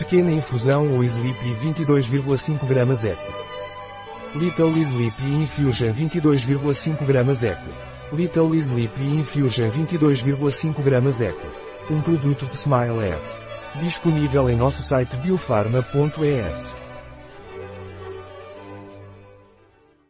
Pequena infusão ou Sleepy 22,5 gramas eco. Little Sleepy Infusion 22,5 gramas eco. Little Sleepy Infusion 22,5 gramas eco. Um produto de Smile App. Disponível em nosso site biofarma.es.